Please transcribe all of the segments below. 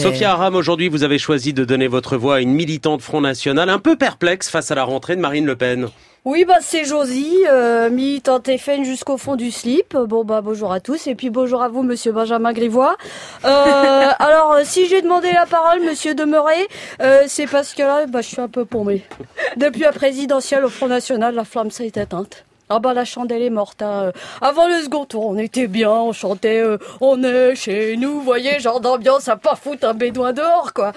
Sophia Aram, aujourd'hui, vous avez choisi de donner votre voix à une militante Front National un peu perplexe face à la rentrée de Marine Le Pen. Oui, bah c'est Josie, euh, militante FN jusqu'au fond du slip. Bon bah bonjour à tous et puis bonjour à vous, Monsieur Benjamin Grivois. Euh, alors si j'ai demandé la parole, Monsieur Demeuré, euh, c'est parce que là, bah je suis un peu paumé. Depuis la présidentielle au Front National, la flamme s'est éteinte. Ah bah la chandelle est morte. hein. Avant le second tour, on était bien, on chantait euh, On est chez nous, voyez, genre d'ambiance à pas foutre un bédouin dehors, quoi.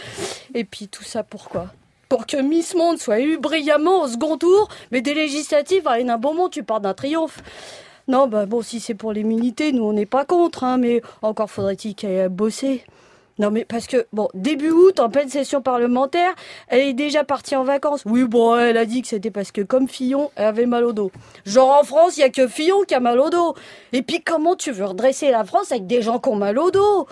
Et puis tout ça pourquoi Pour que Miss Monde soit élue brillamment au second tour, mais des législatives, à un bon moment, tu pars d'un triomphe. Non, bah bon, si c'est pour l'immunité, nous on n'est pas contre, hein, mais encore faudrait-il qu'elle ait bossé. Non mais parce que, bon, début août, en pleine session parlementaire, elle est déjà partie en vacances. Oui, bon, elle a dit que c'était parce que comme Fillon, elle avait mal au dos. Genre en France, il y a que Fillon qui a mal au dos. Et puis comment tu veux redresser la France avec des gens qui ont mal au dos?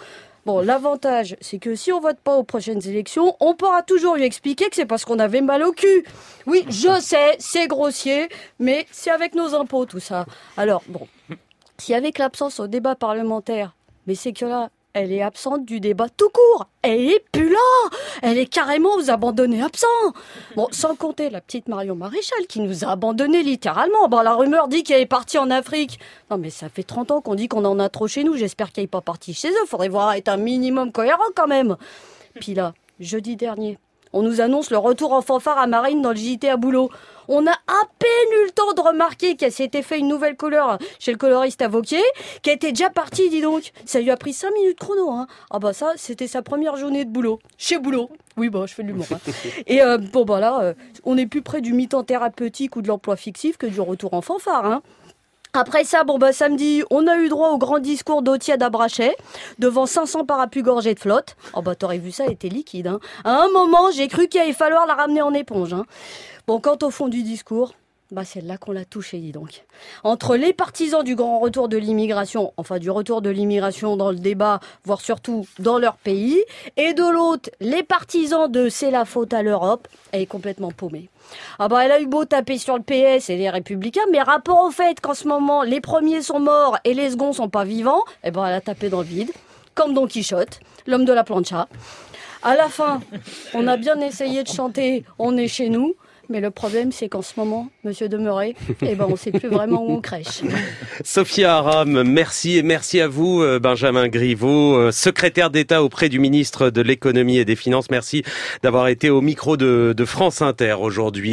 Bon, l'avantage, c'est que si on vote pas aux prochaines élections, on pourra toujours lui expliquer que c'est parce qu'on avait mal au cul. Oui, je sais, c'est grossier, mais c'est avec nos impôts tout ça. Alors, bon, si avec l'absence au débat parlementaire, mais c'est que là, elle est absente du débat tout court. Elle est plus là. Elle est carrément aux abandonnés absents. Bon, sans compter la petite Marion Maréchal qui nous a abandonnés littéralement. Bon, la rumeur dit qu'elle est partie en Afrique. Non, mais ça fait 30 ans qu'on dit qu'on en a trop chez nous. J'espère qu'elle n'est pas partie chez eux. Faudrait voir être un minimum cohérent quand même. Puis là, jeudi dernier, on nous annonce le retour en fanfare à Marine dans le JT à boulot. On a à peine eu le temps de remarquer qu'elle s'était fait une nouvelle couleur chez le coloriste Vauquier, qu'elle était déjà partie, dis donc. Ça lui a pris 5 minutes chrono. Hein. Ah bah ça, c'était sa première journée de boulot. Chez boulot. Oui, bah je fais de l'humour. hein. Et euh, bon bah là, euh, on est plus près du mi-temps thérapeutique ou de l'emploi fictif que du retour en fanfare. Hein. Après ça, bon bah samedi, on a eu droit au grand discours d'Otia d'Abrachet devant 500 parapluies gorgés de flotte. Oh bah t'aurais vu ça, elle était liquide. Hein. À un moment, j'ai cru qu'il allait falloir la ramener en éponge. Hein. Bon, quant au fond du discours, bah c'est là qu'on l'a touché, dis donc. Entre les partisans du grand retour de l'immigration, enfin du retour de l'immigration dans le débat, voire surtout dans leur pays, et de l'autre, les partisans de c'est la faute à l'Europe, elle est complètement paumée. Ah bah elle a eu beau taper sur le PS et les Républicains, mais rapport au fait qu'en ce moment les premiers sont morts et les seconds sont pas vivants, eh ben elle a tapé dans le vide, comme Don Quichotte, l'homme de la plancha. À la fin, on a bien essayé de chanter On est chez nous. Mais le problème, c'est qu'en ce moment, Monsieur Demeuré, eh ben, on sait plus vraiment où on crèche. Sophia Aram, merci et merci à vous, euh, Benjamin Griveaux, euh, secrétaire d'État auprès du ministre de l'économie et des finances. Merci d'avoir été au micro de, de France Inter aujourd'hui.